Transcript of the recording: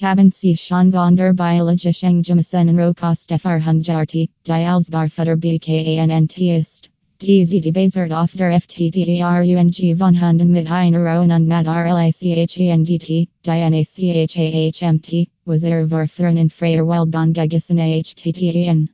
Haben Sie schon von der biologischen Gemüse Rohkost die als BKANNT ist. Dies die Basert auf der F.T.D.R.U.N.G. von Hunden mit einer Rohen und mit RLICHENDT, die was er in Freier Wildbahn gegessen HTTEN.